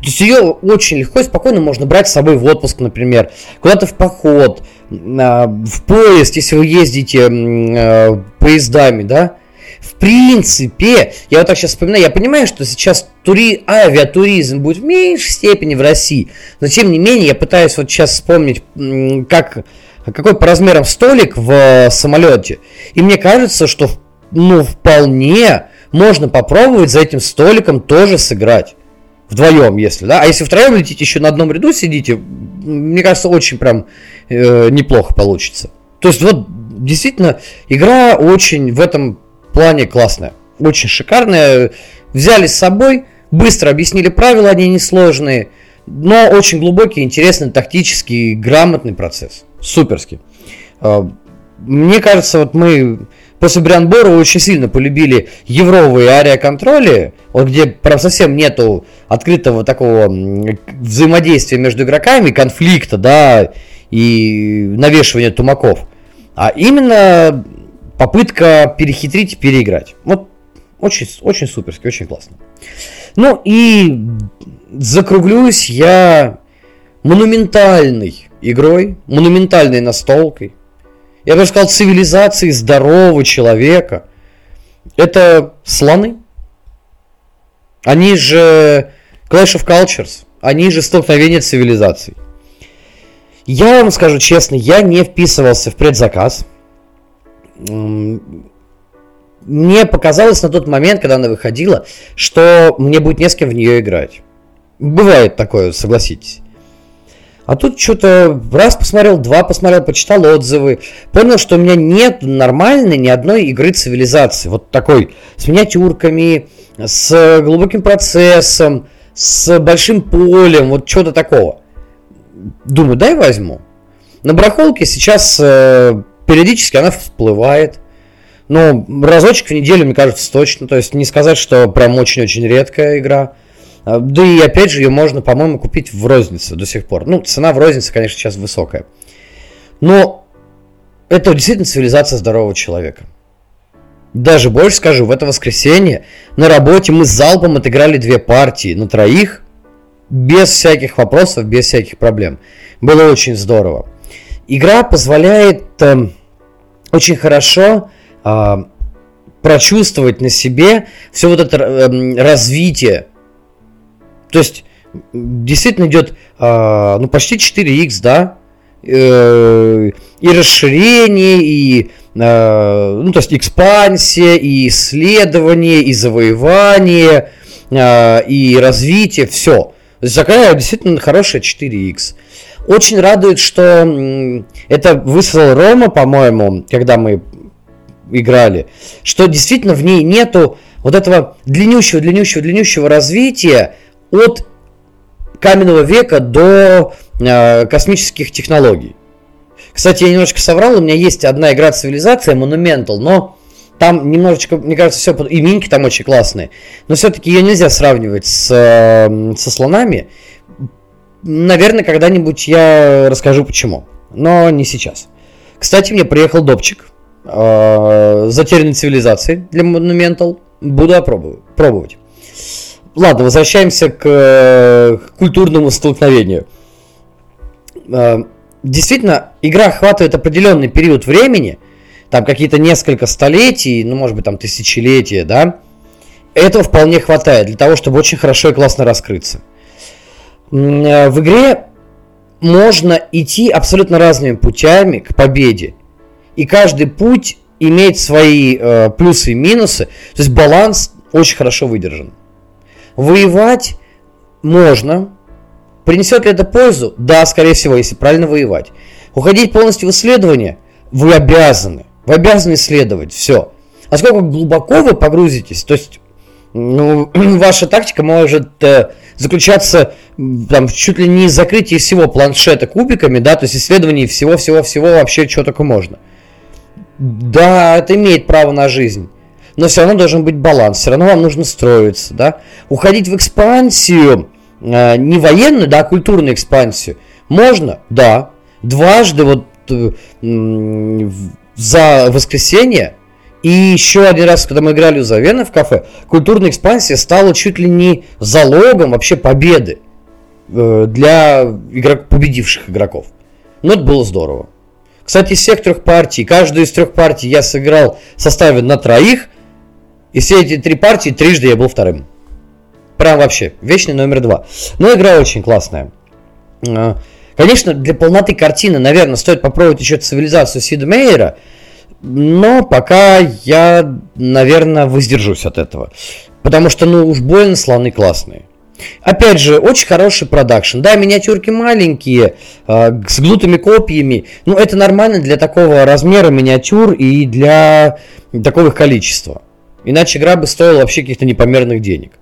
То есть ее очень легко и спокойно можно брать с собой в отпуск, например, куда-то в поход, а, в поезд, если вы ездите а, поездами, да. В принципе, я вот так сейчас вспоминаю, я понимаю, что сейчас тури... авиатуризм будет в меньшей степени в России, но тем не менее я пытаюсь вот сейчас вспомнить, как, какой по размерам столик в самолете, и мне кажется, что ну, вполне можно попробовать за этим столиком тоже сыграть. Вдвоем, если, да. А если втроем летите, еще на одном ряду сидите, мне кажется, очень прям э, неплохо получится. То есть, вот, действительно, игра очень в этом плане классная. Очень шикарная. Взяли с собой, быстро объяснили правила, они несложные. Но очень глубокий, интересный, тактический, грамотный процесс. Суперский. А, мне кажется, вот мы после Брянбора очень сильно полюбили евровые ариоконтроли, вот где прям совсем нету открытого такого взаимодействия между игроками, конфликта, да, и навешивания тумаков. А именно попытка перехитрить и переиграть. Вот очень, очень суперски, очень классно. Ну и закруглюсь я монументальной игрой, монументальной настолкой, я бы сказал, цивилизации здорового человека. Это слоны. Они же Clash of Cultures. Они же столкновение цивилизаций. Я вам скажу честно, я не вписывался в предзаказ. Мне показалось на тот момент, когда она выходила, что мне будет не с кем в нее играть. Бывает такое, согласитесь. А тут что-то раз посмотрел, два посмотрел, почитал отзывы, понял, что у меня нет нормальной ни одной игры цивилизации. Вот такой, с миниатюрками, с глубоким процессом, с большим полем, вот что-то такого. Думаю, дай возьму. На барахолке сейчас э, периодически она всплывает. Но разочек в неделю, мне кажется, точно. То есть не сказать, что прям очень-очень редкая игра. А, да и опять же, ее можно, по-моему, купить в рознице до сих пор. Ну, цена в рознице, конечно, сейчас высокая. Но это действительно цивилизация здорового человека. Даже больше скажу, в это воскресенье на работе мы с залпом отыграли две партии на троих, без всяких вопросов, без всяких проблем. Было очень здорово. Игра позволяет э, очень хорошо э, прочувствовать на себе все вот это э, развитие то есть действительно идет э, ну, почти 4х, да, э, и расширение, и э, ну, то есть экспансия, и исследование, и завоевание, э, и развитие, все. Такая действительно хорошая 4х. Очень радует, что это высылал Рома, по-моему, когда мы играли, что действительно в ней нету вот этого длиннющего, длиннющего, длиннющего развития, от каменного века до э, космических технологий. Кстати, я немножечко соврал, у меня есть одна игра цивилизация, Monumental, но там немножечко, мне кажется, все, и минки там очень классные, но все-таки ее нельзя сравнивать с, э, со слонами. Наверное, когда-нибудь я расскажу почему, но не сейчас. Кстати, мне приехал допчик э, затерянной цивилизации для Monumental. Буду опробовать. пробовать. Ладно, возвращаемся к, э, к культурному столкновению. Э, действительно, игра охватывает определенный период времени, там какие-то несколько столетий, ну, может быть, там тысячелетия, да, этого вполне хватает для того, чтобы очень хорошо и классно раскрыться. Э, в игре можно идти абсолютно разными путями к победе. И каждый путь имеет свои э, плюсы и минусы. То есть баланс очень хорошо выдержан. Воевать можно. Принесет ли это пользу? Да, скорее всего, если правильно воевать. Уходить полностью в исследование? Вы обязаны. Вы обязаны исследовать. Все. А сколько глубоко вы погрузитесь, то есть ну, ваша тактика может э, заключаться там, чуть ли не закрытие всего планшета кубиками, да, то есть исследование всего-всего-всего вообще, что только можно. Да, это имеет право на жизнь но все равно должен быть баланс, все равно вам нужно строиться, да. Уходить в экспансию, э, не военную, да, а культурную экспансию, можно, да. Дважды вот э, за воскресенье И еще один раз, когда мы играли у Завена в кафе, культурная экспансия стала чуть ли не залогом вообще победы э, для игрок, победивших игроков. Но это было здорово. Кстати, из всех трех партий, каждую из трех партий я сыграл в составе на троих, и все эти три партии трижды я был вторым. Прям вообще, вечный номер два. Но игра очень классная. Э, конечно, для полноты картины, наверное, стоит попробовать еще цивилизацию Сида Мейера, но пока я, наверное, воздержусь от этого. Потому что, ну, уж больно слоны классные. Опять же, очень хороший продакшн. Да, миниатюрки маленькие, э, с гнутыми копьями. Ну, это нормально для такого размера миниатюр и для такого количества. Иначе игра бы стоила вообще каких-то непомерных денег.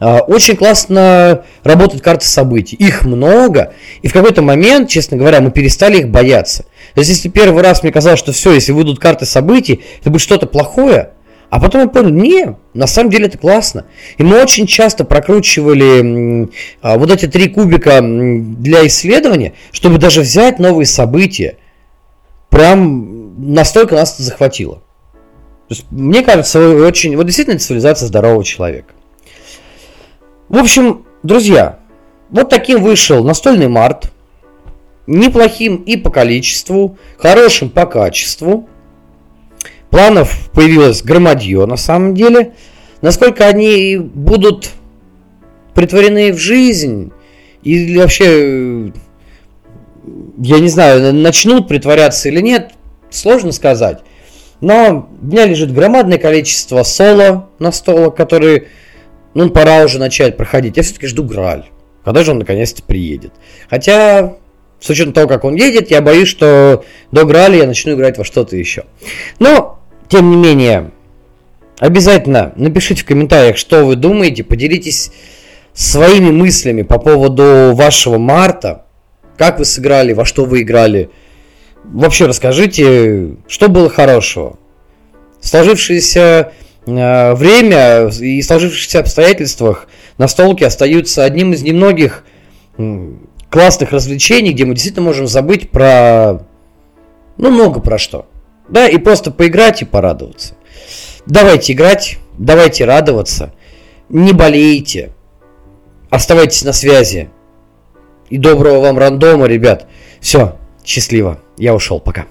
А, очень классно работают карты событий. Их много. И в какой-то момент, честно говоря, мы перестали их бояться. То есть, если первый раз мне казалось, что все, если выйдут карты событий, это будет что-то плохое, а потом я понял, не, на самом деле это классно. И мы очень часто прокручивали а, вот эти три кубика для исследования, чтобы даже взять новые события. Прям настолько нас это захватило. Есть, мне кажется, очень, вот действительно цивилизация здорового человека. В общем, друзья, вот таким вышел настольный март. Неплохим и по количеству, хорошим по качеству. Планов появилось громадье на самом деле. Насколько они будут притворены в жизнь или вообще, я не знаю, начнут притворяться или нет, сложно сказать. Но у меня лежит громадное количество соло на столах, которые ну, пора уже начать проходить. Я все-таки жду Граль. Когда же он наконец-то приедет? Хотя, с учетом того, как он едет, я боюсь, что до Граля я начну играть во что-то еще. Но, тем не менее, обязательно напишите в комментариях, что вы думаете, поделитесь своими мыслями по поводу вашего марта, как вы сыграли, во что вы играли. Вообще расскажите, что было хорошего. Сложившиеся Э, время и сложившихся обстоятельствах настолки остаются одним из немногих классных развлечений, где мы действительно можем забыть про, ну, много про что. Да, и просто поиграть и порадоваться. Давайте играть, давайте радоваться, не болейте, оставайтесь на связи. И доброго вам рандома, ребят. Все, счастливо. Я ушел, пока.